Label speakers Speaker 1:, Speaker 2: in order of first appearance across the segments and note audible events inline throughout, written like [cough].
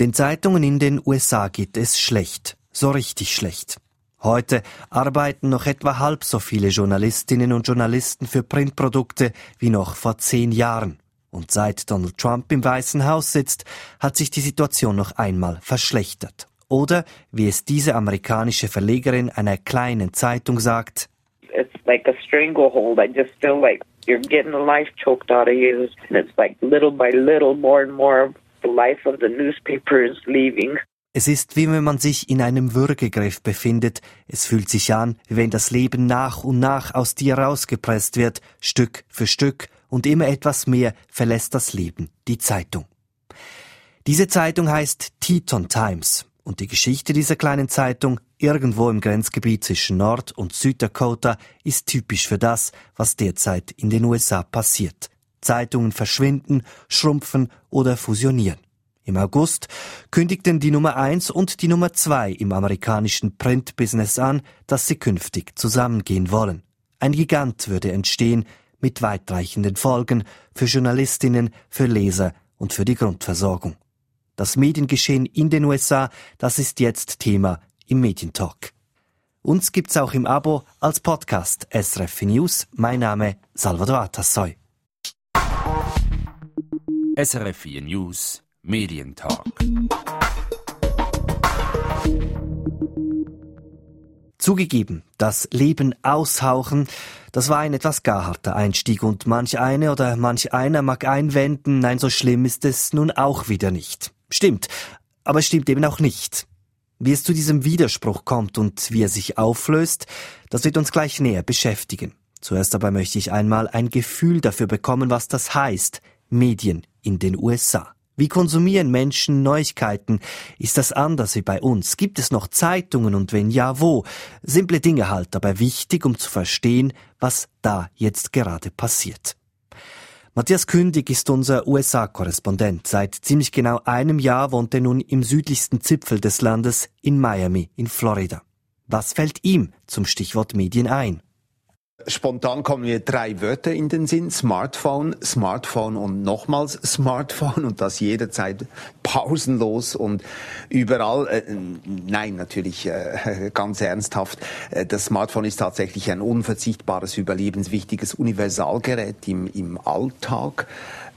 Speaker 1: Den Zeitungen in den USA geht es schlecht, so richtig schlecht. Heute arbeiten noch etwa halb so viele Journalistinnen und Journalisten für Printprodukte wie noch vor zehn Jahren. Und seit Donald Trump im Weißen Haus sitzt, hat sich die Situation noch einmal verschlechtert. Oder, wie es diese amerikanische Verlegerin einer kleinen Zeitung sagt,
Speaker 2: It's like a stranglehold. I just feel like you're getting the life choked out of you. And it's like little by little, more and more,
Speaker 1: Es ist wie wenn man sich in einem Würgegriff befindet. Es fühlt sich an, wie wenn das Leben nach und nach aus dir rausgepresst wird, Stück für Stück, und immer etwas mehr verlässt das Leben, die Zeitung. Diese Zeitung heißt Teton Times. Und die Geschichte dieser kleinen Zeitung, irgendwo im Grenzgebiet zwischen Nord- und Süddakota, ist typisch für das, was derzeit in den USA passiert. Zeitungen verschwinden, schrumpfen oder fusionieren. Im August kündigten die Nummer eins und die Nummer zwei im amerikanischen Printbusiness an, dass sie künftig zusammengehen wollen. Ein Gigant würde entstehen, mit weitreichenden Folgen für Journalistinnen, für Leser und für die Grundversorgung. Das Mediengeschehen in den USA, das ist jetzt Thema im Medientalk. Uns gibt's auch im Abo als Podcast SRF News. Mein Name Salvador Atassoy.
Speaker 3: SRF News Medientalk.
Speaker 1: Zugegeben, das Leben aushauchen, das war ein etwas gar harter Einstieg und manch eine oder manch einer mag einwenden, nein, so schlimm ist es nun auch wieder nicht. Stimmt, aber es stimmt eben auch nicht. Wie es zu diesem Widerspruch kommt und wie er sich auflöst, das wird uns gleich näher beschäftigen. Zuerst aber möchte ich einmal ein Gefühl dafür bekommen, was das heißt, Medien in den USA. Wie konsumieren Menschen Neuigkeiten? Ist das anders wie bei uns? Gibt es noch Zeitungen und wenn ja, wo? Simple Dinge halt, aber wichtig, um zu verstehen, was da jetzt gerade passiert. Matthias Kündig ist unser USA-Korrespondent. Seit ziemlich genau einem Jahr wohnt er nun im südlichsten Zipfel des Landes in Miami in Florida. Was fällt ihm zum Stichwort Medien ein?
Speaker 4: Spontan kommen mir drei Wörter in den Sinn. Smartphone, Smartphone und nochmals Smartphone und das jederzeit pausenlos und überall. Äh, nein, natürlich äh, ganz ernsthaft. Äh, das Smartphone ist tatsächlich ein unverzichtbares, überlebenswichtiges Universalgerät im, im Alltag.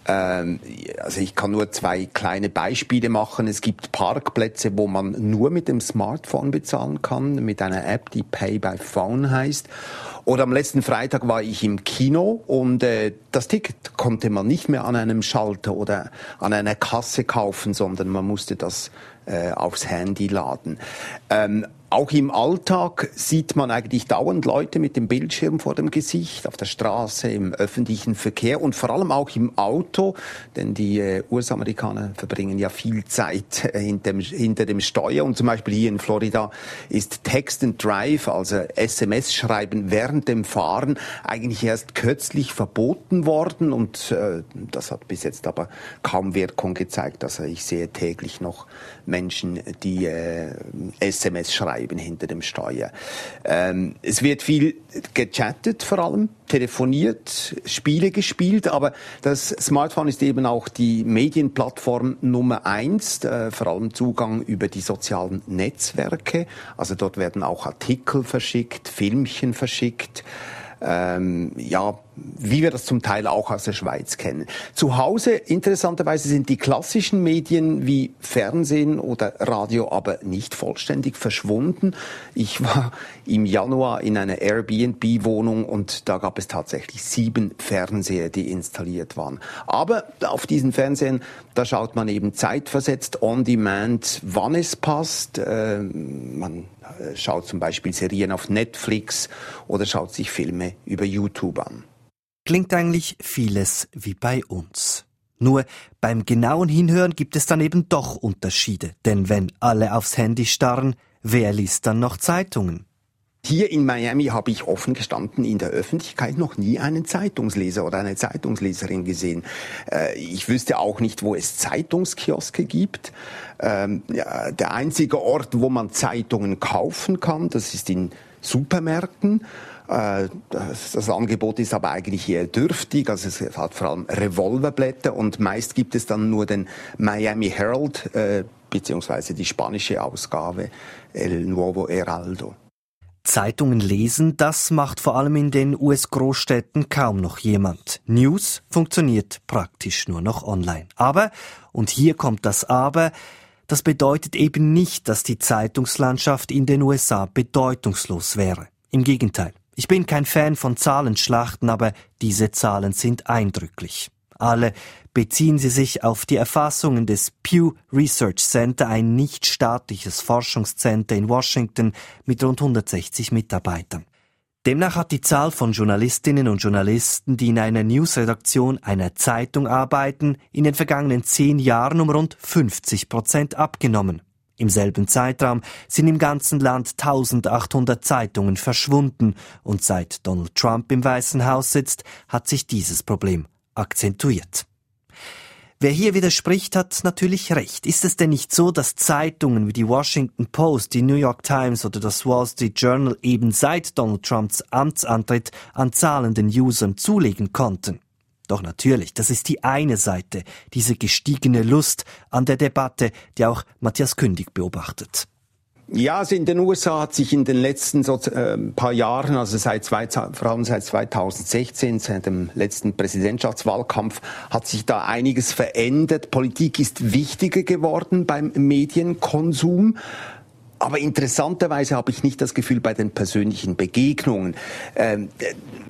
Speaker 4: Ähm, also ich kann nur zwei kleine Beispiele machen. Es gibt Parkplätze, wo man nur mit dem Smartphone bezahlen kann, mit einer App, die Pay by Phone heißt. Oder am letzten Freitag war ich im Kino und äh, das Ticket konnte man nicht mehr an einem Schalter oder an einer Kasse kaufen, sondern man musste das äh, aufs Handy laden. Ähm, auch im Alltag sieht man eigentlich dauernd Leute mit dem Bildschirm vor dem Gesicht, auf der Straße, im öffentlichen Verkehr und vor allem auch im Auto, denn die äh, US-Amerikaner verbringen ja viel Zeit äh, hinter, dem, Steuer. Und zum Beispiel hier in Florida ist Text and Drive, also SMS schreiben während dem Fahren, eigentlich erst kürzlich verboten worden. Und äh, das hat bis jetzt aber kaum Wirkung gezeigt. Also ich sehe täglich noch Menschen, die SMS schreiben bleiben hinter dem Steuer. Ähm, es wird viel gechattet vor allem, telefoniert, Spiele gespielt, aber das Smartphone ist eben auch die Medienplattform Nummer eins, äh, vor allem Zugang über die sozialen Netzwerke. Also dort werden auch Artikel verschickt, Filmchen verschickt ähm, ja, wie wir das zum Teil auch aus der Schweiz kennen. Zu Hause, interessanterweise, sind die klassischen Medien wie Fernsehen oder Radio aber nicht vollständig verschwunden. Ich war im Januar in einer Airbnb-Wohnung und da gab es tatsächlich sieben Fernseher, die installiert waren. Aber auf diesen Fernsehen, da schaut man eben zeitversetzt, on demand, wann es passt. Äh, man schaut zum Beispiel Serien auf Netflix oder schaut sich Filme über YouTube an.
Speaker 1: Klingt eigentlich vieles wie bei uns. Nur beim genauen Hinhören gibt es dann eben doch Unterschiede, denn wenn alle aufs Handy starren, wer liest dann noch Zeitungen?
Speaker 4: Hier in Miami habe ich offen gestanden in der Öffentlichkeit noch nie einen Zeitungsleser oder eine Zeitungsleserin gesehen. Äh, ich wüsste auch nicht, wo es Zeitungskioske gibt. Ähm, der einzige Ort, wo man Zeitungen kaufen kann, das ist in Supermärkten. Äh, das, Angebot ist aber eigentlich eher dürftig, also es hat vor allem Revolverblätter und meist gibt es dann nur den Miami Herald äh, beziehungsweise die spanische Ausgabe El Nuevo Heraldo.
Speaker 1: Zeitungen lesen, das macht vor allem in den US-Großstädten kaum noch jemand. News funktioniert praktisch nur noch online. Aber, und hier kommt das Aber, das bedeutet eben nicht, dass die Zeitungslandschaft in den USA bedeutungslos wäre. Im Gegenteil. Ich bin kein Fan von Zahlenschlachten, aber diese Zahlen sind eindrücklich. Alle beziehen sie sich auf die Erfassungen des Pew Research Center, ein nichtstaatliches Forschungscenter in Washington mit rund 160 Mitarbeitern. Demnach hat die Zahl von Journalistinnen und Journalisten, die in einer Newsredaktion einer Zeitung arbeiten, in den vergangenen zehn Jahren um rund 50 Prozent abgenommen. Im selben Zeitraum sind im ganzen Land 1800 Zeitungen verschwunden und seit Donald Trump im Weißen Haus sitzt, hat sich dieses Problem akzentuiert. Wer hier widerspricht, hat natürlich recht. Ist es denn nicht so, dass Zeitungen wie die Washington Post, die New York Times oder das Wall Street Journal eben seit Donald Trumps Amtsantritt an zahlenden Usern zulegen konnten? Doch natürlich, das ist die eine Seite, diese gestiegene Lust an der Debatte, die auch Matthias Kündig beobachtet.
Speaker 4: Ja, also in den USA hat sich in den letzten so, äh, paar Jahren, also seit zwei, vor allem seit 2016, seit dem letzten Präsidentschaftswahlkampf, hat sich da einiges verändert. Politik ist wichtiger geworden beim Medienkonsum. Aber interessanterweise habe ich nicht das Gefühl bei den persönlichen Begegnungen. Ähm,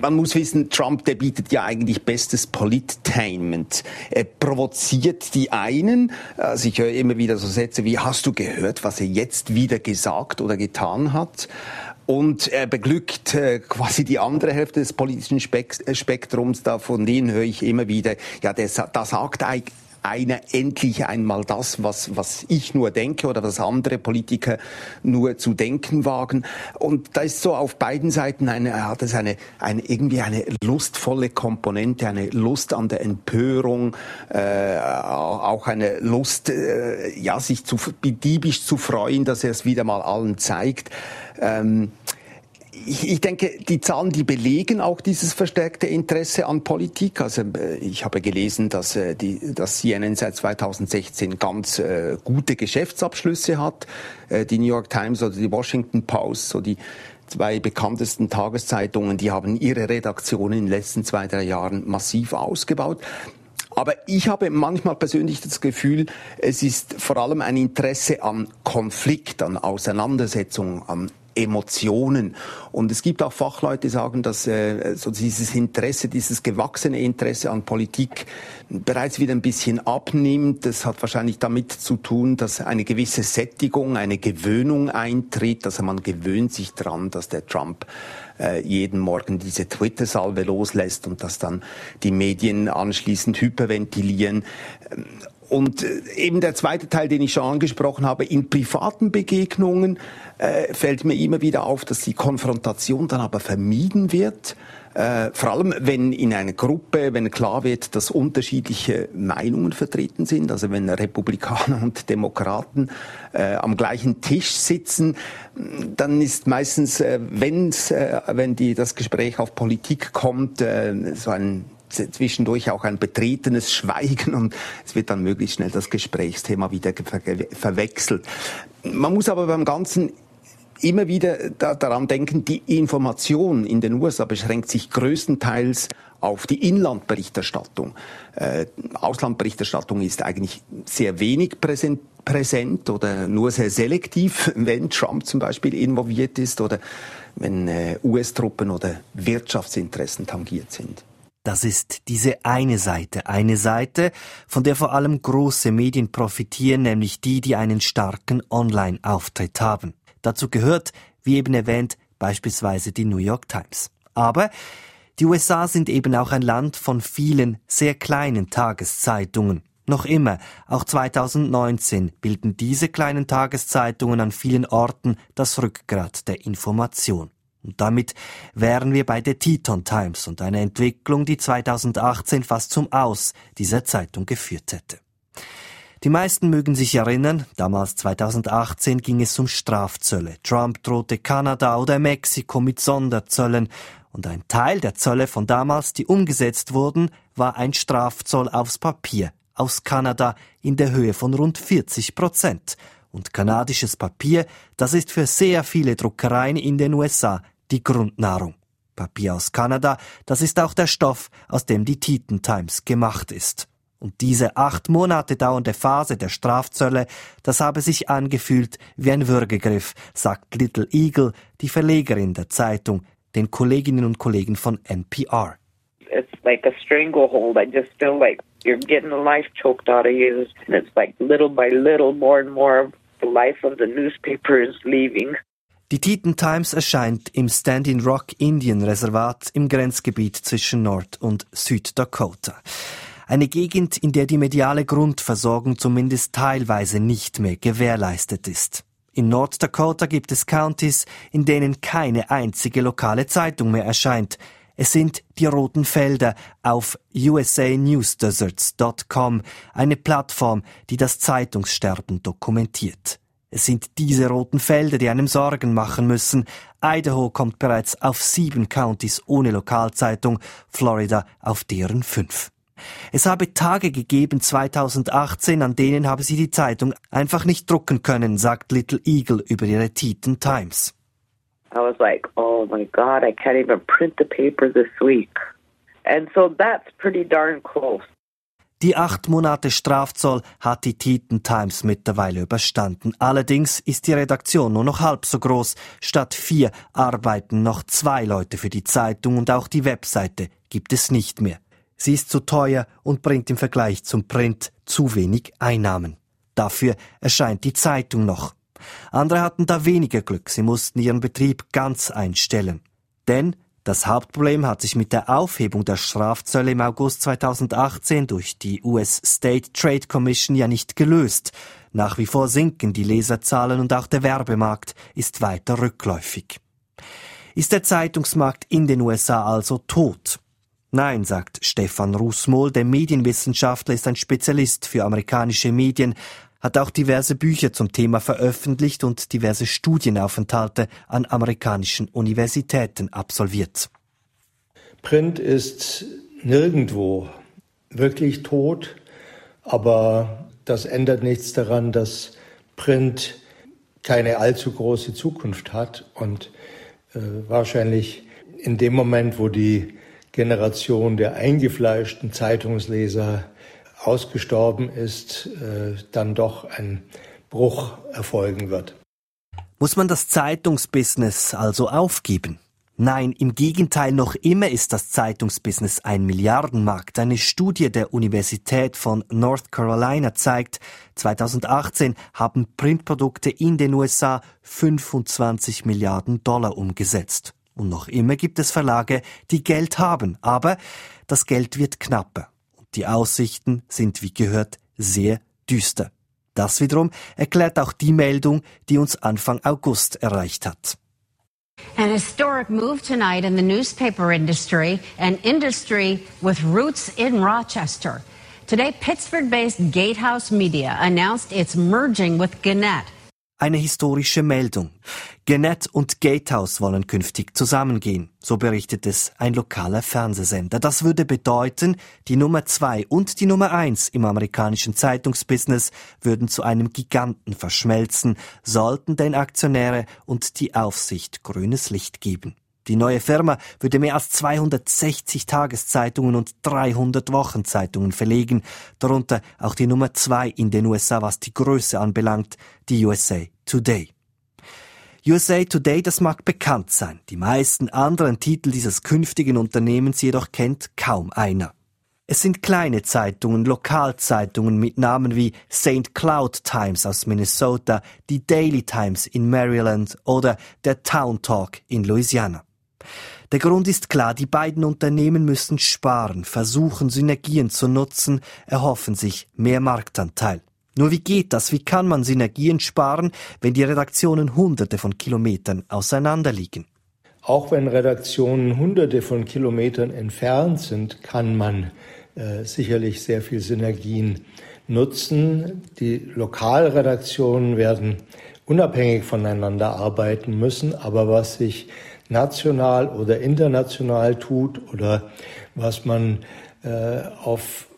Speaker 4: man muss wissen, Trump, der bietet ja eigentlich bestes Politainment. Er provoziert die einen. Also ich höre immer wieder so Sätze wie, hast du gehört, was er jetzt wieder gesagt oder getan hat? Und er beglückt äh, quasi die andere Hälfte des politischen Spektrums. Da von denen höre ich immer wieder, ja, der, da sagt eigentlich einer endlich einmal das, was, was ich nur denke oder was andere Politiker nur zu denken wagen. Und da ist so auf beiden Seiten eine, hat es eine, eine, irgendwie eine lustvolle Komponente, eine Lust an der Empörung, äh, auch eine Lust, äh, ja, sich zu, diebisch zu freuen, dass er es wieder mal allen zeigt. Ähm, ich, ich denke, die Zahlen, die belegen auch dieses verstärkte Interesse an Politik. Also äh, ich habe gelesen, dass, äh, die, dass CNN seit 2016 ganz äh, gute Geschäftsabschlüsse hat. Äh, die New York Times oder die Washington Post, so die zwei bekanntesten Tageszeitungen, die haben ihre Redaktionen in den letzten zwei, drei Jahren massiv ausgebaut. Aber ich habe manchmal persönlich das Gefühl, es ist vor allem ein Interesse an Konflikt, an Auseinandersetzung, an Emotionen. Und es gibt auch Fachleute, die sagen, dass äh, so dieses Interesse, dieses gewachsene Interesse an Politik bereits wieder ein bisschen abnimmt. Das hat wahrscheinlich damit zu tun, dass eine gewisse Sättigung, eine Gewöhnung eintritt. Also man gewöhnt sich dran, dass der Trump äh, jeden Morgen diese Twitter-Salve loslässt und dass dann die Medien anschließend hyperventilieren. Und äh, eben der zweite Teil, den ich schon angesprochen habe, in privaten Begegnungen äh, fällt mir immer wieder auf, dass die Konfrontation dann aber vermieden wird. Äh, vor allem, wenn in einer Gruppe, wenn klar wird, dass unterschiedliche Meinungen vertreten sind, also wenn Republikaner [laughs] und Demokraten äh, am gleichen Tisch sitzen, dann ist meistens, äh, wenn's, äh, wenn die, das Gespräch auf Politik kommt, äh, so ein zwischendurch auch ein betretenes Schweigen und es wird dann möglichst schnell das Gesprächsthema wieder ver verwechselt. Man muss aber beim Ganzen immer wieder da, daran denken, die Information in den USA beschränkt sich größtenteils auf die Inlandberichterstattung. Äh, Auslandberichterstattung ist eigentlich sehr wenig präsent, präsent oder nur sehr selektiv, [laughs] wenn Trump zum Beispiel involviert ist oder wenn äh, US-Truppen oder Wirtschaftsinteressen tangiert sind.
Speaker 1: Das ist diese eine Seite, eine Seite, von der vor allem große Medien profitieren, nämlich die, die einen starken Online-Auftritt haben. Dazu gehört, wie eben erwähnt, beispielsweise die New York Times. Aber die USA sind eben auch ein Land von vielen sehr kleinen Tageszeitungen. Noch immer, auch 2019, bilden diese kleinen Tageszeitungen an vielen Orten das Rückgrat der Information. Und damit wären wir bei der Teton Times und einer Entwicklung, die 2018 fast zum Aus dieser Zeitung geführt hätte. Die meisten mögen sich erinnern, damals 2018 ging es um Strafzölle. Trump drohte Kanada oder Mexiko mit Sonderzöllen. Und ein Teil der Zölle von damals, die umgesetzt wurden, war ein Strafzoll aufs Papier aus Kanada in der Höhe von rund 40 Prozent. Und kanadisches Papier, das ist für sehr viele Druckereien in den USA die Grundnahrung. Papier aus Kanada, das ist auch der Stoff, aus dem die Titan Times gemacht ist. Und diese acht Monate dauernde Phase der Strafzölle, das habe sich angefühlt wie ein Würgegriff, sagt Little Eagle, die Verlegerin der Zeitung, den Kolleginnen und Kollegen von NPR.
Speaker 2: It's like a stranglehold. I just feel like you're getting the life choked out of you. And it's like little by little, more and more,
Speaker 1: Die Titan Times erscheint im Standing Rock Indian Reservat im Grenzgebiet zwischen Nord- und Süddakota. Eine Gegend, in der die mediale Grundversorgung zumindest teilweise nicht mehr gewährleistet ist. In North-Dakota gibt es Countys, in denen keine einzige lokale Zeitung mehr erscheint. Es sind die roten Felder auf usanewsdeserts.com, eine Plattform, die das Zeitungssterben dokumentiert. Es sind diese roten Felder, die einem Sorgen machen müssen. Idaho kommt bereits auf sieben Countys ohne Lokalzeitung, Florida auf deren fünf. Es habe Tage gegeben 2018, an denen habe sie die Zeitung einfach nicht drucken können, sagt Little Eagle über ihre Titan Times.
Speaker 2: I was like, oh my God, I can't even print the paper this week. And so that's pretty darn close.
Speaker 1: Die acht Monate Strafzoll hat die Titan Times mittlerweile überstanden. Allerdings ist die Redaktion nur noch halb so groß. Statt vier arbeiten noch zwei Leute für die Zeitung und auch die Webseite gibt es nicht mehr. Sie ist zu teuer und bringt im Vergleich zum Print zu wenig Einnahmen. Dafür erscheint die Zeitung noch. Andere hatten da weniger Glück, sie mussten ihren Betrieb ganz einstellen. Denn das Hauptproblem hat sich mit der Aufhebung der Strafzölle im August 2018 durch die US State Trade Commission ja nicht gelöst. Nach wie vor sinken die Leserzahlen und auch der Werbemarkt ist weiter rückläufig. Ist der Zeitungsmarkt in den USA also tot? Nein, sagt Stefan Rußmohl, der Medienwissenschaftler ist ein Spezialist für amerikanische Medien, hat auch diverse Bücher zum Thema veröffentlicht und diverse Studienaufenthalte an amerikanischen Universitäten absolviert.
Speaker 5: Print ist nirgendwo wirklich tot, aber das ändert nichts daran, dass Print keine allzu große Zukunft hat und äh, wahrscheinlich in dem Moment, wo die Generation der eingefleischten Zeitungsleser ausgestorben ist, äh, dann doch ein Bruch erfolgen wird.
Speaker 1: Muss man das Zeitungsbusiness also aufgeben? Nein, im Gegenteil, noch immer ist das Zeitungsbusiness ein Milliardenmarkt. Eine Studie der Universität von North Carolina zeigt, 2018 haben Printprodukte in den USA 25 Milliarden Dollar umgesetzt. Und noch immer gibt es Verlage, die Geld haben, aber das Geld wird knapper. Die Aussichten sind, wie gehört, sehr düster. Das wiederum erklärt auch die Meldung, die uns Anfang August erreicht hat.
Speaker 6: An historic move tonight in the newspaper industry, an industry with roots in Rochester. Today, Pittsburgh based Gatehouse Media announced it's merging with Gannett.
Speaker 1: Eine historische Meldung. Gannett und Gatehouse wollen künftig zusammengehen, so berichtet es ein lokaler Fernsehsender. Das würde bedeuten, die Nummer zwei und die Nummer eins im amerikanischen Zeitungsbusiness würden zu einem Giganten verschmelzen, sollten den Aktionäre und die Aufsicht grünes Licht geben. Die neue Firma würde mehr als 260 Tageszeitungen und 300 Wochenzeitungen verlegen, darunter auch die Nummer zwei in den USA, was die Größe anbelangt, die USA Today. USA Today, das mag bekannt sein. Die meisten anderen Titel dieses künftigen Unternehmens jedoch kennt kaum einer. Es sind kleine Zeitungen, Lokalzeitungen mit Namen wie St. Cloud Times aus Minnesota, die Daily Times in Maryland oder der Town Talk in Louisiana. Der Grund ist klar, die beiden Unternehmen müssen sparen, versuchen Synergien zu nutzen, erhoffen sich mehr Marktanteil. Nur wie geht das? Wie kann man Synergien sparen, wenn die Redaktionen hunderte von Kilometern auseinander liegen?
Speaker 5: Auch wenn Redaktionen hunderte von Kilometern entfernt sind, kann man äh, sicherlich sehr viel Synergien nutzen. Die Lokalredaktionen werden unabhängig voneinander arbeiten müssen, aber was sich national oder international tut oder was man äh, auf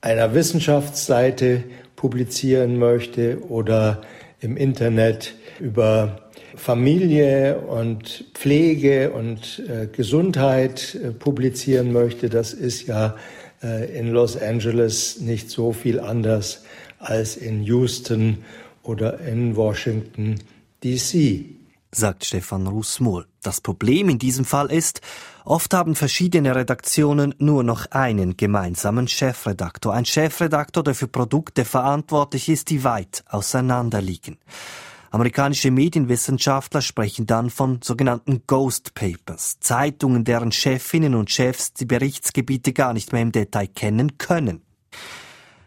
Speaker 5: einer Wissenschaftsseite publizieren möchte oder im Internet über Familie und Pflege und äh, Gesundheit äh, publizieren möchte, das ist ja äh, in Los Angeles nicht so viel anders als in Houston oder in Washington, DC.
Speaker 1: Sagt Stefan Russmohl. Das Problem in diesem Fall ist, oft haben verschiedene Redaktionen nur noch einen gemeinsamen Chefredaktor. Ein Chefredaktor, der für Produkte verantwortlich ist, die weit auseinander liegen. Amerikanische Medienwissenschaftler sprechen dann von sogenannten Ghost Papers, Zeitungen, deren Chefinnen und Chefs die Berichtsgebiete gar nicht mehr im Detail kennen können.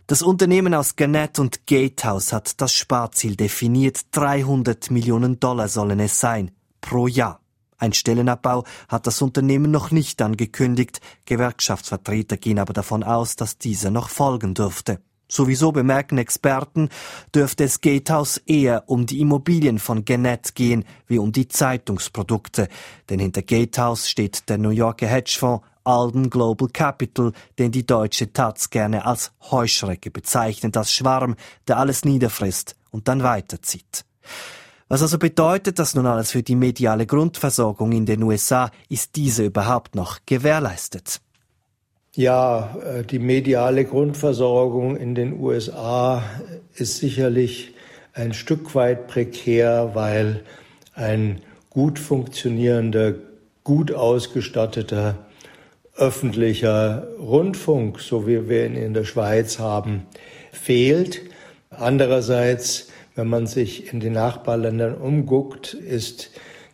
Speaker 1: Das Unternehmen aus Gannett und Gatehouse hat das Sparziel definiert. 300 Millionen Dollar sollen es sein. Pro Jahr. Ein Stellenabbau hat das Unternehmen noch nicht angekündigt. Gewerkschaftsvertreter gehen aber davon aus, dass dieser noch folgen dürfte. Sowieso bemerken Experten, dürfte es Gatehouse eher um die Immobilien von Gannett gehen, wie um die Zeitungsprodukte. Denn hinter Gatehouse steht der New Yorker Hedgefonds Alden Global Capital, den die deutsche Taz gerne als Heuschrecke bezeichnet, als Schwarm, der alles niederfrisst und dann weiterzieht. Was also bedeutet das nun alles für die mediale Grundversorgung in den USA? Ist diese überhaupt noch gewährleistet?
Speaker 5: Ja, äh, die mediale Grundversorgung in den USA ist sicherlich ein Stück weit prekär, weil ein gut funktionierender, gut ausgestatteter öffentlicher Rundfunk, so wie wir ihn in der Schweiz haben, fehlt. Andererseits, wenn man sich in den Nachbarländern umguckt, ist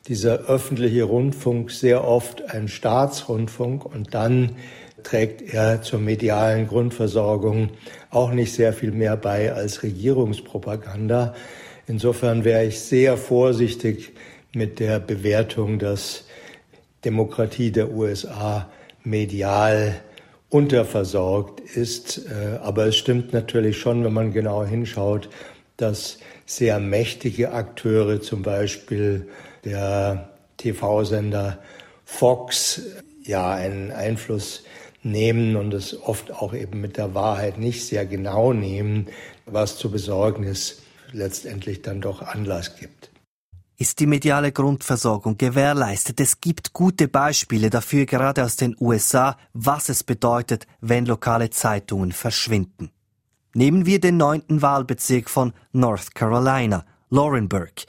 Speaker 5: dieser öffentliche Rundfunk sehr oft ein Staatsrundfunk und dann trägt er zur medialen Grundversorgung auch nicht sehr viel mehr bei als Regierungspropaganda. Insofern wäre ich sehr vorsichtig mit der Bewertung, dass Demokratie der USA medial unterversorgt ist. Äh, aber es stimmt natürlich schon, wenn man genau hinschaut, dass sehr mächtige Akteure, zum Beispiel der TV-Sender Fox, ja einen Einfluss nehmen und es oft auch eben mit der Wahrheit nicht sehr genau nehmen, was zur Besorgnis letztendlich dann doch Anlass gibt.
Speaker 1: Ist die mediale Grundversorgung gewährleistet? Es gibt gute Beispiele dafür, gerade aus den USA, was es bedeutet, wenn lokale Zeitungen verschwinden. Nehmen wir den neunten Wahlbezirk von North Carolina, Laurenburg.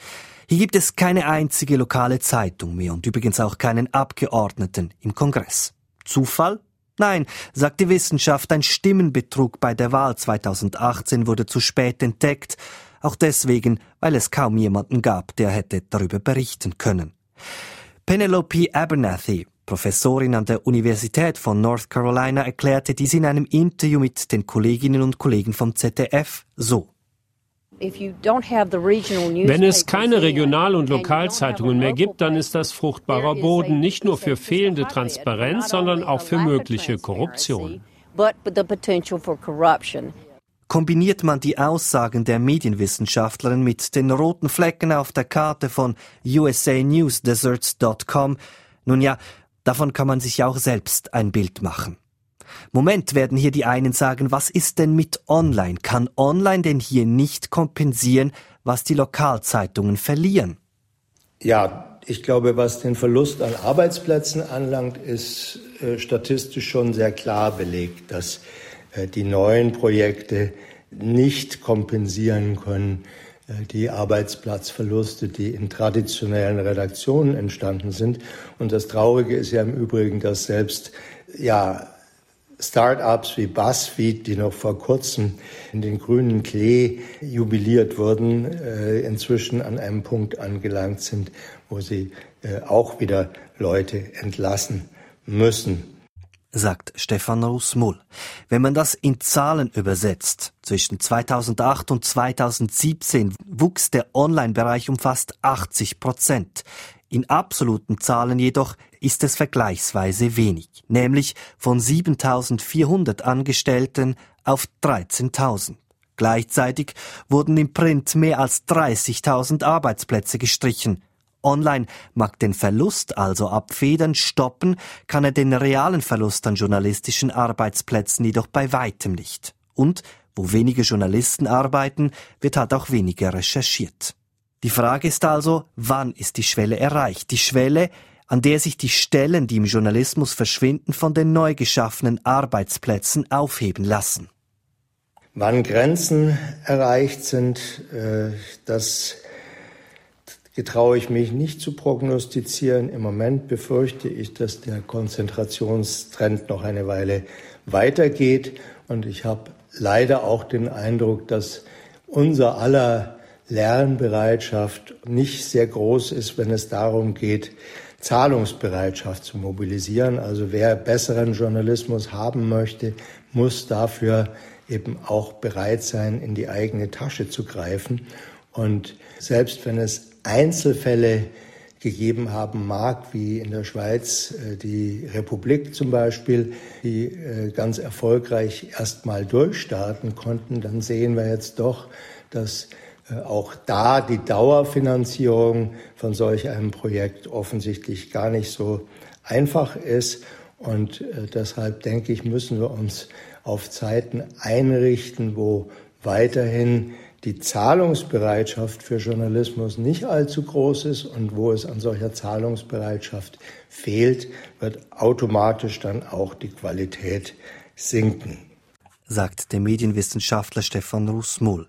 Speaker 1: Hier gibt es keine einzige lokale Zeitung mehr und übrigens auch keinen Abgeordneten im Kongress. Zufall? Nein, sagt die Wissenschaft, ein Stimmenbetrug bei der Wahl 2018 wurde zu spät entdeckt, auch deswegen, weil es kaum jemanden gab, der hätte darüber berichten können. Penelope Abernathy, Professorin an der Universität von North Carolina, erklärte dies in einem Interview mit den Kolleginnen und Kollegen vom ZDF so.
Speaker 7: Wenn es keine Regional- und Lokalzeitungen mehr gibt, dann ist das fruchtbarer Boden nicht nur für fehlende Transparenz, sondern auch für mögliche Korruption.
Speaker 1: Kombiniert man die Aussagen der Medienwissenschaftlerin mit den roten Flecken auf der Karte von usanewsdeserts.com, nun ja, davon kann man sich auch selbst ein Bild machen. Moment werden hier die einen sagen, was ist denn mit Online? Kann Online denn hier nicht kompensieren, was die Lokalzeitungen verlieren?
Speaker 5: Ja, ich glaube, was den Verlust an Arbeitsplätzen anlangt, ist äh, statistisch schon sehr klar belegt, dass die neuen Projekte nicht kompensieren können äh, die Arbeitsplatzverluste, die in traditionellen Redaktionen entstanden sind. Und das Traurige ist ja im Übrigen, dass selbst ja Start-ups wie BuzzFeed, die noch vor kurzem in den grünen Klee jubiliert wurden, äh, inzwischen an einem Punkt angelangt sind, wo sie äh, auch wieder Leute entlassen müssen
Speaker 1: sagt Stefan Rusmull. Wenn man das in Zahlen übersetzt, zwischen 2008 und 2017 wuchs der Online-Bereich um fast 80 Prozent. In absoluten Zahlen jedoch ist es vergleichsweise wenig, nämlich von 7400 Angestellten auf 13.000. Gleichzeitig wurden im Print mehr als 30.000 Arbeitsplätze gestrichen. Online mag den Verlust also abfedern, stoppen kann er den realen Verlust an journalistischen Arbeitsplätzen jedoch bei weitem nicht. Und wo wenige Journalisten arbeiten, wird halt auch weniger recherchiert. Die Frage ist also, wann ist die Schwelle erreicht? Die Schwelle, an der sich die Stellen, die im Journalismus verschwinden, von den neu geschaffenen Arbeitsplätzen aufheben lassen.
Speaker 5: Wann Grenzen erreicht sind, äh, das getraue ich mich nicht zu prognostizieren. Im Moment befürchte ich, dass der Konzentrationstrend noch eine Weile weitergeht. Und ich habe leider auch den Eindruck, dass unser aller Lernbereitschaft nicht sehr groß ist, wenn es darum geht, Zahlungsbereitschaft zu mobilisieren. Also wer besseren Journalismus haben möchte, muss dafür eben auch bereit sein, in die eigene Tasche zu greifen. Und selbst wenn es Einzelfälle gegeben haben mag, wie in der Schweiz äh, die Republik zum Beispiel, die äh, ganz erfolgreich erstmal durchstarten konnten, dann sehen wir jetzt doch, dass äh, auch da die Dauerfinanzierung von solch einem Projekt offensichtlich gar nicht so einfach ist. Und deshalb denke ich, müssen wir uns auf Zeiten einrichten, wo weiterhin die Zahlungsbereitschaft für Journalismus nicht allzu groß ist und wo es an solcher Zahlungsbereitschaft fehlt, wird automatisch dann auch die Qualität sinken.
Speaker 1: Sagt der Medienwissenschaftler Stefan Russmull.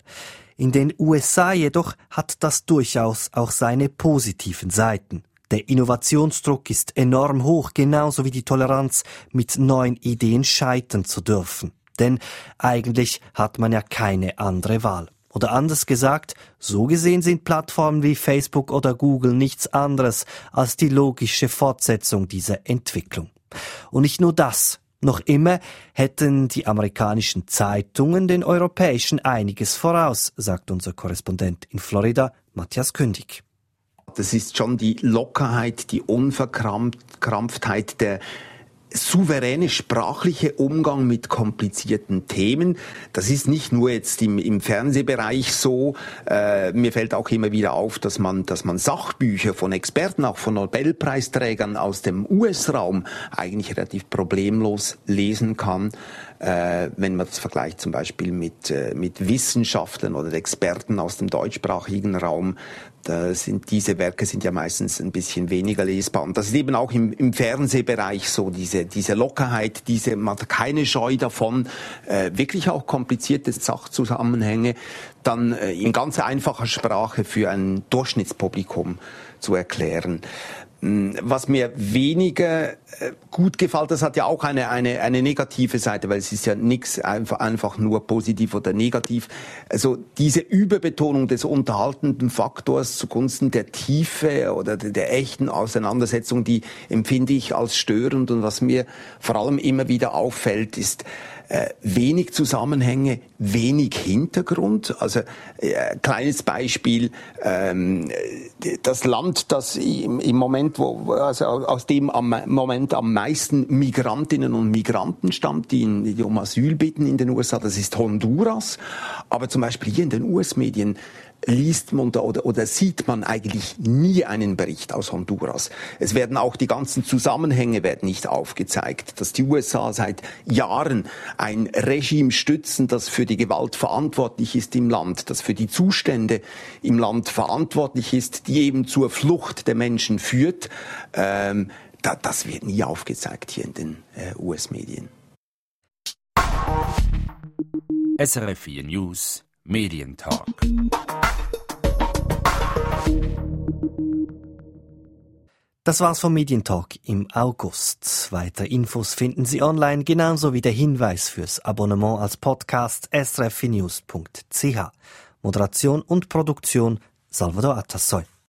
Speaker 1: In den USA jedoch hat das durchaus auch seine positiven Seiten. Der Innovationsdruck ist enorm hoch, genauso wie die Toleranz, mit neuen Ideen scheitern zu dürfen. Denn eigentlich hat man ja keine andere Wahl. Oder anders gesagt, so gesehen sind Plattformen wie Facebook oder Google nichts anderes als die logische Fortsetzung dieser Entwicklung. Und nicht nur das. Noch immer hätten die amerikanischen Zeitungen den europäischen einiges voraus, sagt unser Korrespondent in Florida, Matthias Kündig.
Speaker 4: Das ist schon die Lockerheit, die Unverkrampftheit der souveräne sprachliche Umgang mit komplizierten Themen. Das ist nicht nur jetzt im, im Fernsehbereich so. Äh, mir fällt auch immer wieder auf, dass man, dass man Sachbücher von Experten, auch von Nobelpreisträgern aus dem US-Raum eigentlich relativ problemlos lesen kann äh, wenn man das vergleicht zum Beispiel mit, äh, mit Wissenschaftlern oder Experten aus dem deutschsprachigen Raum, da sind diese Werke sind ja meistens ein bisschen weniger lesbar. Und das ist eben auch im, im Fernsehbereich so, diese, diese Lockerheit, diese, man hat keine Scheu davon, äh, wirklich auch komplizierte Sachzusammenhänge dann äh, in ganz einfacher Sprache für ein Durchschnittspublikum zu erklären. Hm, was mir weniger äh, gut gefällt, das hat ja auch eine, eine, eine negative Seite, weil es ist ja nichts einfach, einfach nur positiv oder negativ. Also diese Überbetonung des unterhaltenden Faktors zugunsten der Tiefe oder der, der echten Auseinandersetzung, die empfinde ich als störend. Und was mir vor allem immer wieder auffällt, ist, äh, wenig Zusammenhänge, wenig Hintergrund. Also äh, kleines Beispiel, ähm, das Land, das im, im Moment, wo, also aus dem am Moment am meisten Migrantinnen und Migranten stammt, die, in, die um Asyl bitten in den USA, das ist Honduras. Aber zum Beispiel hier in den US-Medien liest man oder, oder sieht man eigentlich nie einen Bericht aus Honduras. Es werden auch die ganzen Zusammenhänge werden nicht aufgezeigt, dass die USA seit Jahren ein Regime stützen, das für die Gewalt verantwortlich ist im Land, das für die Zustände im Land verantwortlich ist, die eben zur Flucht der Menschen führt. Ähm, da, das wird nie aufgezeigt hier in den äh, US-Medien.
Speaker 3: SRF 4 News Medientalk.
Speaker 1: Das war's vom Medientalk im August. Weitere Infos finden Sie online, genauso wie der Hinweis fürs Abonnement als Podcast srfnews.ch. Moderation und Produktion Salvador Atassoy.